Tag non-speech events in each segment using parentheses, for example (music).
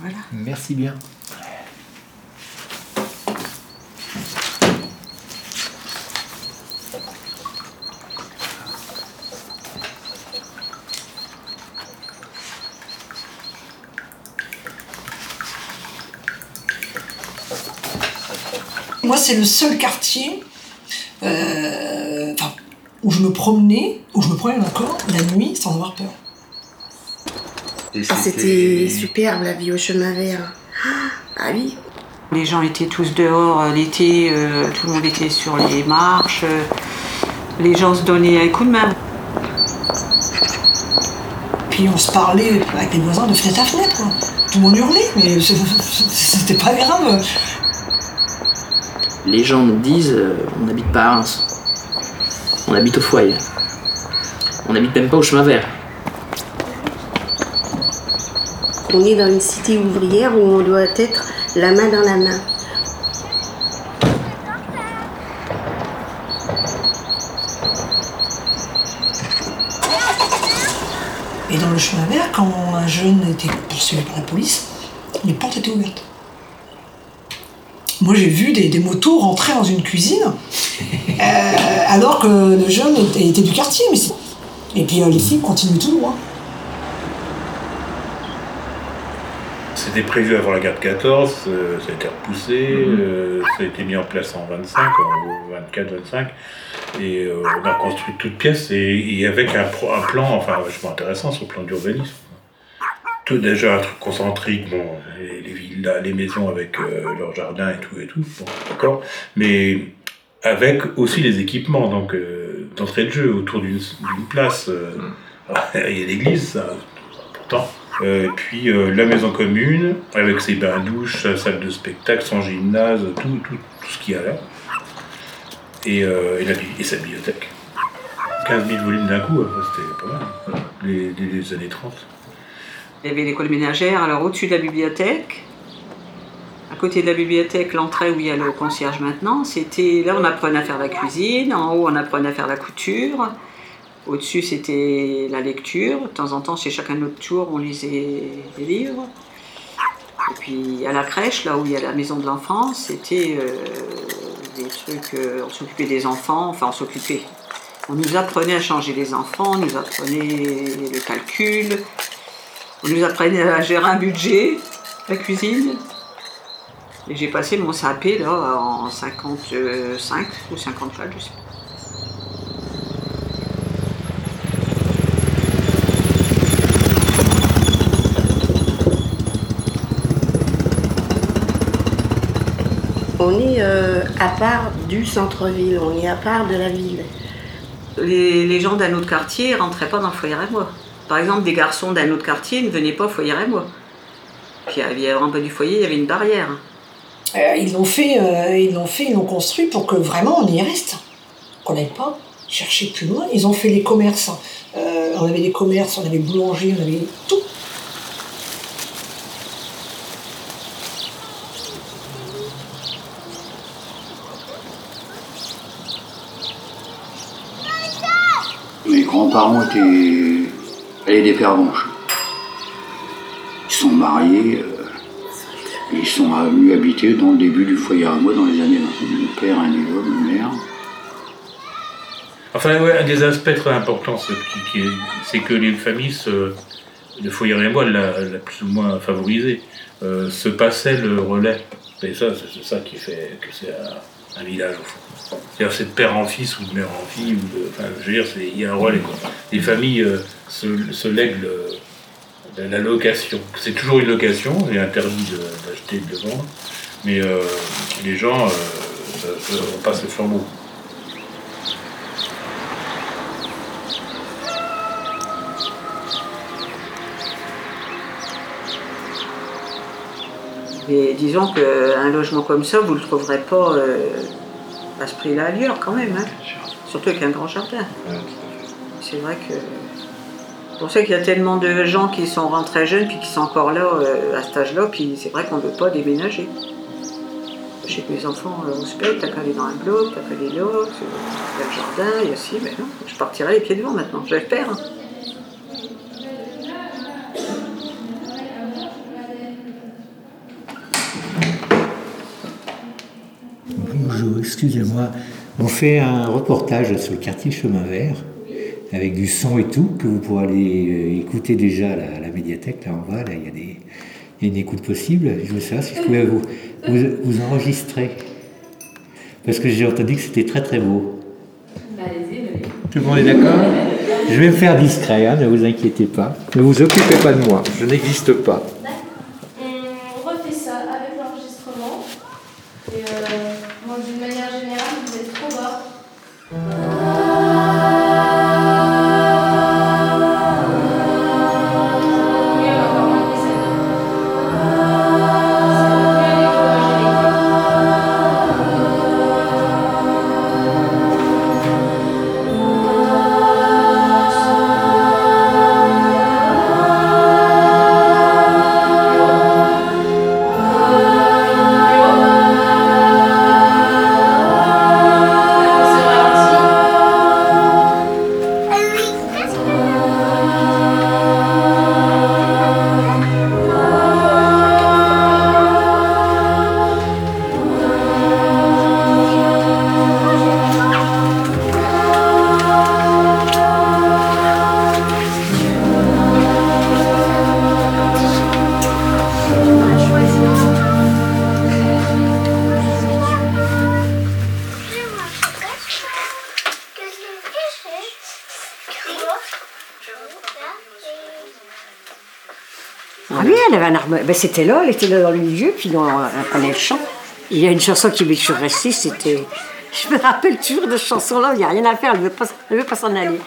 Voilà. Merci bien. Moi, c'est le seul quartier euh, où je me promenais, où je me promenais encore la nuit sans avoir peur. Ah, C'était superbe la vie au chemin vert. Ah oui. Les gens étaient tous dehors euh, l'été, euh, tout le monde était sur les marches. euh, les gens se donnaient un coup de main. Puis on se parlait avec les voisins de fenêtre à fenêtre. quoi. Tout le monde hurlait, mais c'est- c'était pas grave. Les gens nous disent euh, on n'habite pas à Reims. On habite au foyer. On n'habite même pas au chemin vert. On est dans une cité ouvrière où on doit être la main dans la main. Et dans le chemin vert, quand un jeune était poursuivi par la police, les portes étaient ouvertes. Moi, j'ai vu des, motos rentrer dans une cuisine, euh, alors que le jeune était, du quartier. Et puis euh, les filles continuent tout droit. C'était prévu avant la guerre de 14, euh, ça a été repoussé, euh, ça a été mis en place en 25, en 24-25, et euh, on a construit toute pièce, et, et avec un, pro- un plan, enfin vachement intéressant sur le plan d'urbanisme. Tout déjà un truc concentrique, bon, les, les villas, les maisons avec euh, leur jardin et tout et tout, bon, d'accord, mais avec aussi les équipements, donc d'entrée de jeu autour d'une place, euh, (laughs) il y a l'église, ça, c'est important. Euh, puis euh, la maison commune, avec ses bains-douches, sa salle de spectacle, son gymnase, tout, tout, tout ce qu'il y a là. Et, euh, la, sa bibliothèque. 15 000 volumes d'un coup, c'était pas mal. Les, les, les années 30. Il y avait l'école ménagère, alors au-dessus de la bibliothèque. À côté de la bibliothèque, l'entrée où il y a le concierge maintenant, c'était là on apprenait à faire la cuisine, en haut on apprenait à faire la couture, au-dessus c'était la lecture, de temps en temps chez chacun de notre tour on lisait des livres. Et puis à la crèche, là où il y a la maison de l'enfance, c'était euh, des trucs, euh, on s'occupait des enfants, enfin on s'occupait. On nous apprenait à changer les enfants, on nous apprenait le calcul, on nous apprenait à gérer un budget, la cuisine. Et j'ai passé mon CAP là en 55 ou 54, je sais pas. On est euh, à part du centre-ville, on est à part de la ville. Les, les gens d'un autre quartier rentraient pas dans le foyer à moi. Par exemple, des garçons d'un autre quartier ne venaient pas au foyer à moi. Puis il y avait en bas du foyer, il y avait une barrière. Euh, ils l'ont fait, euh, ils l'ont fait, ils l'ont construit pour que vraiment on y reste. Qu'on n'aille pas chercher plus loin. Ils ont fait les commerces. Euh, on avait des commerces, on avait boulanger, on avait tout. Mes grands-parents étaient allaient des pervenches. Ils sont mariés, euh, ils sont venus habiter dans le début du foyer à moi dans les années 20. Mon père, un niveau, ma mère. Enfin, un des aspects très importants, c'est que les familles, se, le foyer et moi l'a plus ou moins favorisé, euh, se passaient le relais. Et ça, c'est ça qui fait que c'est un village au fond. C'est-à-dire c'est de père en fils ou de mère en fille, ou de, enfin, je veux dire, il y a un relais. Quoi. Les familles euh, se, lèguent le- la, location. C'est toujours une location, il est interdit d'acheter et de vendre, mais euh, les gens, euh, on passe le flambeau. Et disons qu'un logement comme ça, vous ne le trouverez pas euh, à ce prix-là ailleurs quand même. hein. Surtout avec un grand jardin. C'est vrai que. C'est pour ça qu'il y a tellement de gens qui sont rentrés jeunes puis qui sont encore là euh, à cet âge-là, puis c'est vrai qu'on ne veut pas déménager. Je que mes enfants euh, au spec, t'as qu'à aller dans un bloc, t'as qu'à aller là, il y a le jardin, il y a ci, mais non, je partirai les pieds devant maintenant, j'espère. hein. Excusez-moi. On fait un reportage sur le quartier Chemin Vert, avec du son et tout, que vous pourrez aller euh, écouter déjà à la, à la médiathèque, là en bas, là il y a des, il y a une écoute possible. Je veux savoir si je pouvais vous, vous, vous enregistrer. Parce que j'ai entendu que c'était très très beau. Tout le monde est d'accord? Je vais me faire discret, hein, ne vous inquiétez pas. Ne vous occupez pas de moi, je n'existe pas. Elle avait un arme. Ben, c'était là, elle était là dans le milieu, puis on, prenait le chant. Il y a une chanson qui m'est restée, c'était. Je me rappelle toujours de cette chanson-là, il n'y a rien à faire, elle ne veut pas s'en aller.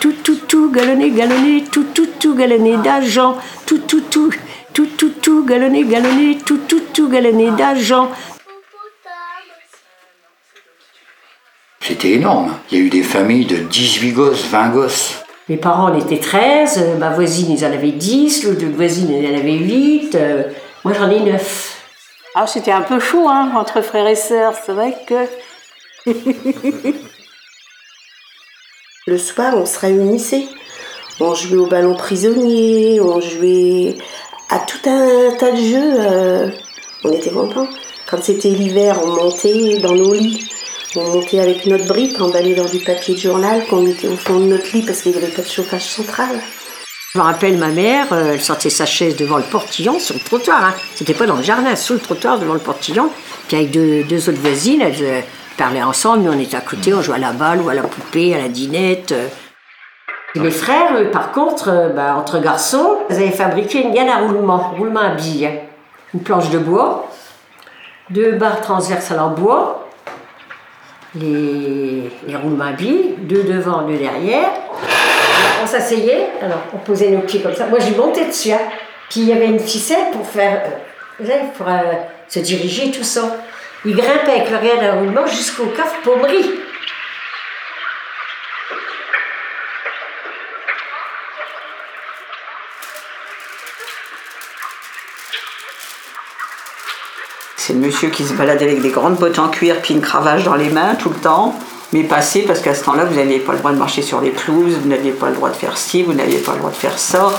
Tout, tout, tout, galonné, galonné, tout, tout, tout, galonné d'argent, tout, tout, tout, tout, tout, tout, galonné, galonné, tout, tout, tout, galonné d'argent. C'était énorme. Il y a eu des familles de 18 gosses, 20 gosses. Mes parents en étaient 13, euh, ma voisine ils en avait 10, l'autre voisine elle en avait 8, euh, moi j'en ai 9. Ah, c'était un peu chaud, hein, entre frères et sœurs. C'est vrai que. (laughs) Le soir, on se réunissait. On jouait au ballon prisonnier, on jouait à tout un tas de jeux. euh, on était contents. Quand c'était l'hiver, on montait dans nos lits. On montait avec notre brique, emballé dans du papier de journal qu'on mettait au fond de notre lit parce qu'il n'y avait pas de chauffage central. Je me rappelle ma mère, euh, elle sortait sa chaise devant le portillon, sur le trottoir. Hein. C'était pas dans le jardin, sur le trottoir devant le portillon. Puis avec deux, autres voisines, elles euh, parlaient ensemble, nous on était à côté, on jouait à la balle ou à la poupée, à la dinette. euh. Et mes frères, eux, par contre, euh, bah, entre garçons, ils avaient fabriqué une gaine à roulement, roulement à billes. hein. Une planche de bois, deux barres transversales en bois, les, les roulements billes, deux devant, deux derrière. On s'asseyait, alors on posait nos pieds comme ça. Moi, j'y montais dessus. hein. Puis il y avait une ficelle pour faire, euh, pour euh, se diriger, tout ça. Il grimpait avec le rien d'un roulement jusqu'au coffre pommerie. C'est le monsieur qui se baladait avec des grandes bottes en cuir puis une cravache dans les mains tout le temps. Mais passé, parce qu'à ce temps-là, vous n'aviez pas le droit de marcher sur les pelouses, vous n'aviez pas le droit de faire ci, vous n'aviez pas le droit de faire ça.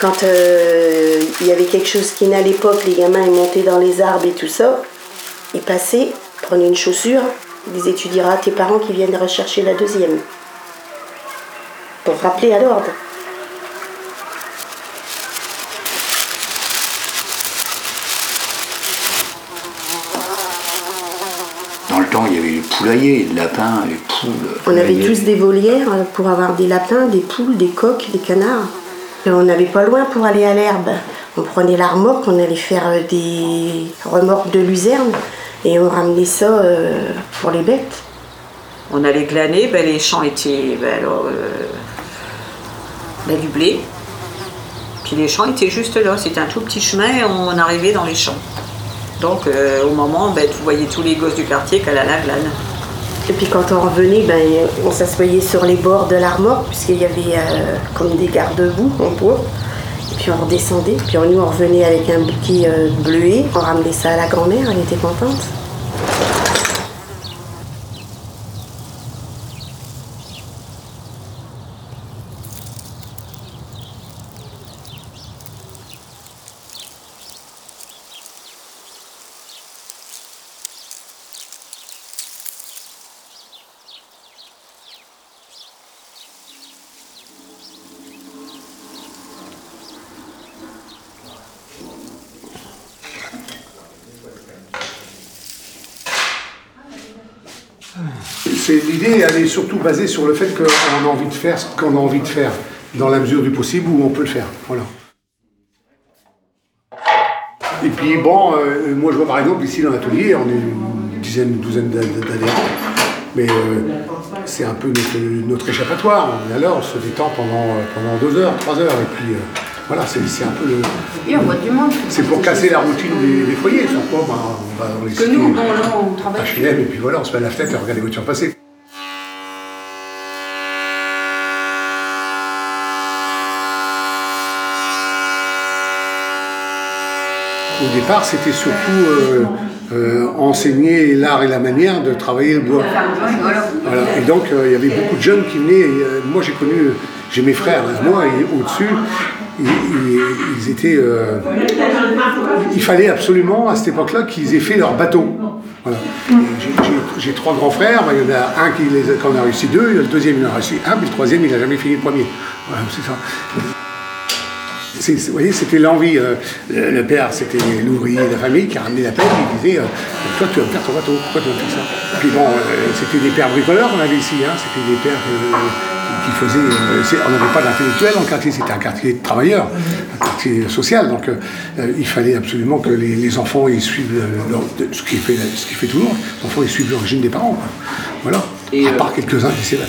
Quand euh, il y avait quelque chose qui n'allait pas, que les gamins montaient dans les arbres et tout ça, ils passaient, prenaient une chaussure, ils disaient à tes parents qu'ils viennent rechercher la deuxième. Pour rappeler à l'ordre. Dans le lapins, les poules. On avait tous des volières pour avoir des lapins, des poules, des coqs, des canards. Et on n'avait pas loin pour aller à l'herbe. On prenait la remorque, on allait faire euh, des remorques de luzerne et on ramenait ça euh, pour les bêtes. On allait glaner, ben, les champs étaient ben, alors, euh, ben, du blé. Puis les champs étaient juste là, c'était un tout petit chemin et on arrivait dans les champs. Donc euh, au moment, ben, vous voyez tous les gosses du quartier qui allaient à la glane. Et puis quand on revenait, ben, on s'assoyait sur les bords de la remorque puisqu'il y avait euh, comme des garde-boue en bois. Et puis on redescendait, puis nous on revenait avec un bouquet euh, bleué, on ramenait ça à la grand-mère, elle était contente. L'idée, elle est surtout basée sur le fait qu'on a envie de faire ce qu'on a envie de faire, dans la mesure du possible où on peut le faire. Voilà. Et puis bon, euh, moi je vois par exemple ici dans l'atelier, on est une dizaine, une douzaine d'a- d'adhérents, mais euh, c'est un peu notre, notre échappatoire. On est là, on se détend pendant, euh, pendant deux heures, trois heures, et puis voilà, c'est un peu le. Et on voit du monde. C'est pour casser la routine des, des foyers, sur quoi bah, on va dans les Que cités nous, bon, on travaille. HLM, et puis voilà, on se met à la fenêtre et on regarde les voitures passer. Au départ, c'était surtout euh, euh, enseigner l'art et la manière de travailler le bois. Voilà. Et donc, euh, il y avait beaucoup de jeunes qui venaient. moi, j'ai connu, j'ai mes frères, moi, et au-dessus, ils, étaient. euh, il fallait absolument, à cette époque-là, qu'ils aient fait leur bateau. J'ai- trois grands frères, il y en a un qui a, en a réussi deux, le deuxième il en a réussi un, mais le troisième il n'a jamais fini le premier. Voilà, c'est ça. Vous voyez, c'était l'envie. euh, le, père, c'était l'ouvrier de la famille qui ramenait la pelle et disait euh, Toi, tu vas me faire ton bateau, pourquoi tu vas faire ça? Puis bon, c'était des pères bricoleurs qu'on avait ici, hein, c'était des pères qui, faisaient. euh, on n'avait pas d'intellectuels dans le quartier, c'était un quartier de travailleurs, un quartier social. Donc euh, il fallait absolument que les, les enfants ils suivent euh, leur- ce, qui fait, ce qui fait toujours, les enfants ils suivent l'origine des parents. quoi. Voilà. à part quelques-uns qui s'évadent.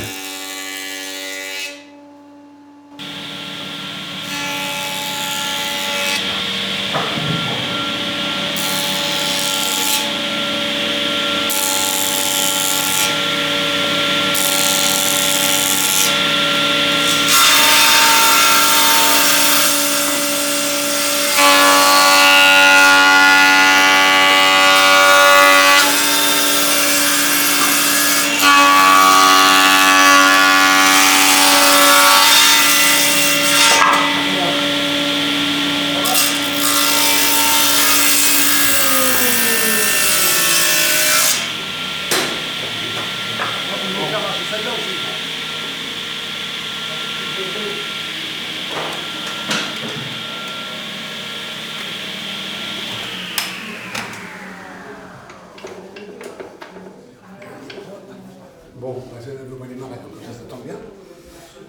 Bon, bah, c'est le moyen démarrer, donc ça, ça tombe bien.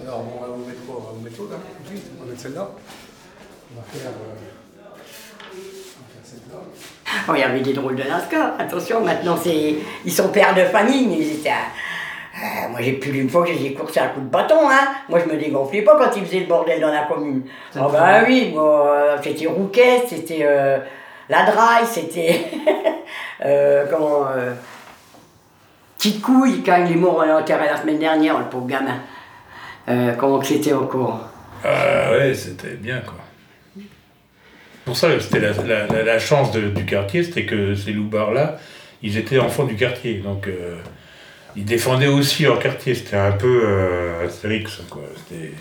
Alors, bon, on va vous mettre quoi On va vous mettre l'autre, là, tout de suite. On va mettre celle-là. On va faire, euh, on va faire celle-là. Oh, il y avait des drôles de NASCAR. Attention, maintenant, c'est... ils sont pères de famille, mais ils étaient. à- Euh, moi, j'ai plus d'une fois que j'ai coursé un coup de bâton, hein. Moi, je me dégonflais pas quand ils faisaient le bordel dans la commune. Oh, bah oui, moi, euh, c'était Rouquet, c'était euh, la Draille, c'était. (laughs) euh, comment. euh, Petite couille, quand il est mort à l'enterré la semaine dernière, le pauvre gamin. Euh, comment que c'était encore Ah ouais, c'était bien quoi. Pour ça, c'était la, la- la- la chance de- du quartier, c'était que ces loupards-là, ils étaient enfants du quartier. Donc euh, ils défendaient aussi leur quartier. C'était un peu euh, Astérix, quoi. C'était-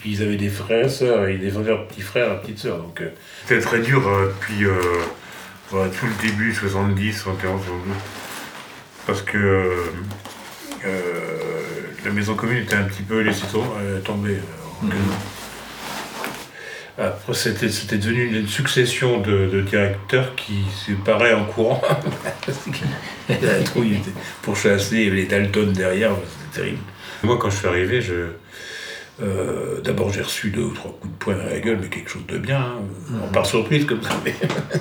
Puis ils avaient des frères et sœurs, et ils défendaient leurs petits frères et leurs petites sœurs. Donc euh, c'était très dur euh, depuis euh, voilà, tout le début, 70, 71, 72. Parce que euh, euh, la maison commune était un petit peu laissée tom- euh, tomber. en après, c'était, c'était devenu une succession de, de directeurs qui se paraient en courant. (laughs) la trouille était pourchassée, il y avait les Dalton derrière, c'était terrible. Moi, quand je suis arrivé, je, euh, d'abord j'ai reçu deux ou trois coups de poing dans la gueule, mais quelque chose de bien, hein, par surprise comme ça. Mais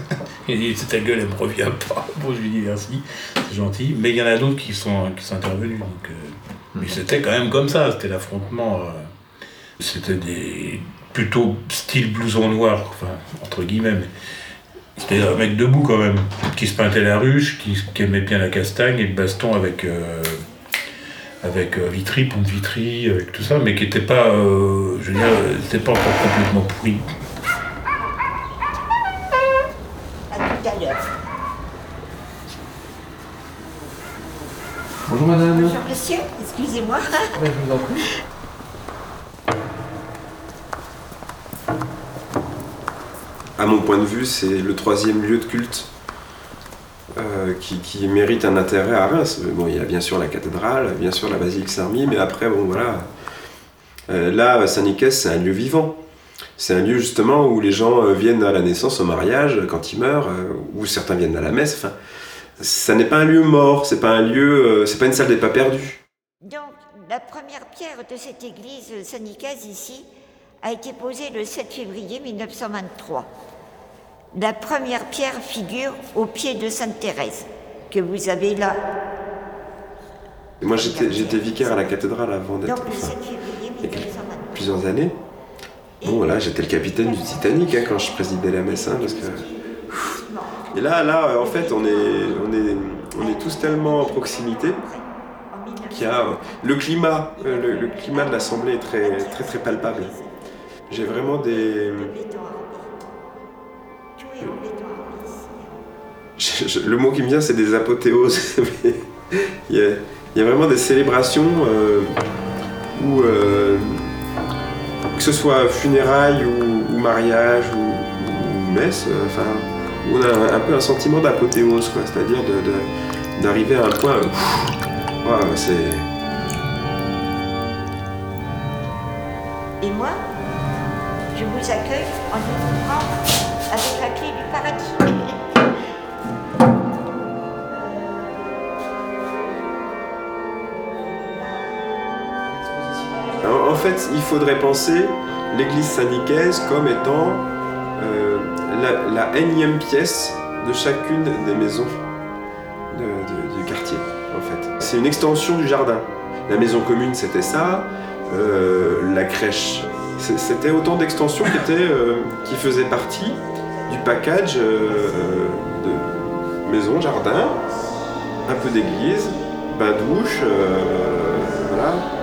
(laughs) il dit, ta gueule, elle me revient pas. Bon, je lui dis merci, c'est gentil. Mais il y en a d'autres qui sont, qui sont intervenus. Donc, euh, mais c'était quand même comme ça, c'était l'affrontement. euh, c'était des plutôt style blouson noir, enfin, entre guillemets, mais c'était un mec debout quand même, qui se peintait la ruche, qui, qui aimait bien la castagne et le baston avec, euh, avec euh, Vitry, pont de Vitry, avec tout ça, mais qui n'était pas, euh, je veux dire, c'était pas encore complètement pourri. Bonjour madame. Bonjour monsieur, excusez-moi. Je vous en prie. (laughs) mon point de vue, c'est le troisième lieu de culte euh, qui, mérite un intérêt à Reims. Bon, il y a bien sûr la cathédrale, bien sûr la basilique Saint-Remy, mais après, bon voilà. Euh, là, Saint-Nicaise, c'est un lieu vivant. C'est un lieu justement où les gens euh, viennent à la naissance, au mariage, quand ils meurent, où certains viennent à la messe. Enfin, ça n'est pas un lieu mort, c'est pas un lieu, c'est pas une salle des pas perdus. Donc, la première pierre de cette église Saint-Nicaise ici a été posée le 7 février 1923. La première pierre figure au pied de Sainte Thérèse, que vous avez là. Moi, j'étais vicaire à la cathédrale avant d'être. Donc, le 7 enfin, février il y a quelques- 1923. plusieurs années. Bon, voilà, j'étais le capitaine du Titanic hein, quand je présidais la messe, hein, parce que. Et là, là, euh, en fait, on est, on est, on est tous tellement en proximité qu'il y a le climat, euh, le, le climat de l'assemblée est très, très, très palpable. J'ai vraiment des. Le mot qui me vient, c'est des apothéoses. (laughs) Il, y a, vraiment des célébrations euh, où, euh, que ce soit funérailles ou, ou mariage ou, messe, euh, enfin, où on a un, peu un sentiment d'apothéose, quoi. C'est-à-dire d'arriver à un point. où. Et moi, je vous accueille en vous ouvrant avec la clé du paradis. Fait, il faudrait penser l'église Saint-Nicaise comme étant euh, la, énième pièce de chacune des maisons du quartier. En fait, c'est une extension du jardin. La maison commune, c'était ça. euh, la crèche, c'était autant d'extensions euh, qui faisaient partie du package de maison, jardin, un peu d'église, bain-douche, voilà.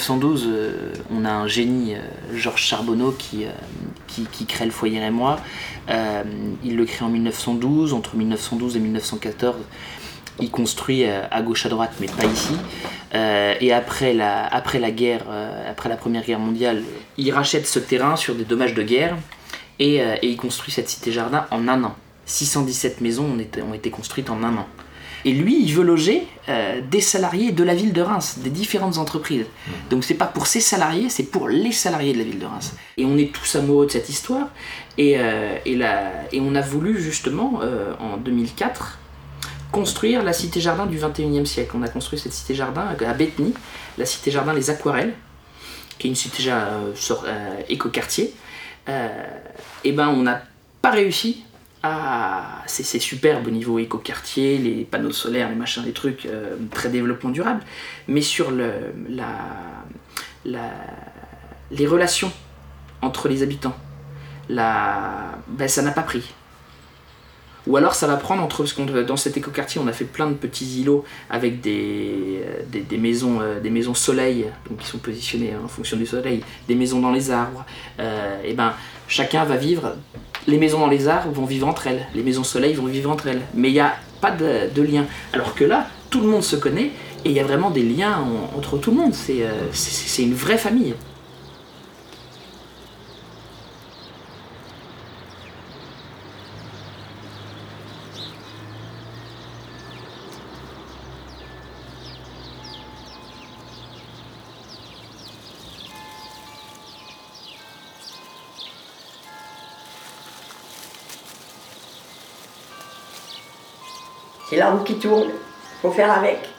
1912, euh, on a un génie, euh, Georges Charbonneau, qui, euh, qui, crée le foyer Rémois. Euh, il le crée en 1912. Entre 1912 et 1914, il construit à gauche à droite, mais pas ici. Et après la, guerre, après la Première Guerre mondiale, il rachète ce terrain sur des dommages de guerre et, et il construit cette cité-jardin en un an. 617 maisons ont été, ont été construites en un an. Et lui, il veut loger euh, des salariés de la ville de Reims, des différentes entreprises. Donc c'est pas pour ses salariés, c'est pour les salariés de la ville de Reims. Et on est tous amoureux de cette histoire. Et, euh, et, la- et on a voulu justement, euh, en 2004, construire la cité-jardin du 21e siècle. On a construit cette cité-jardin à Bethany, la cité-jardin Les Aquarelles, qui est une cité écoquartier. Euh, et ben on n'a pas réussi à. C'est superbe au niveau écoquartier, les panneaux solaires, les machins, les trucs, euh, très développement durable. Mais sur les relations entre les habitants, ben, ça n'a pas pris. Ou alors ça va prendre entre. Parce dans cet écoquartier, on a fait plein de petits îlots avec des, euh, maisons, euh, des maisons soleil, qui sont positionnées en fonction du soleil, des maisons dans les arbres. Et ben chacun va vivre. Les maisons dans les arbres vont vivre entre elles, les maisons soleil vont vivre entre elles. Mais il n'y a pas de, lien. Alors que là, tout le monde se connaît et il y a vraiment des liens en- entre tout le monde. C'est euh, une vraie famille. C'est la roue qui tourne, faut faire avec.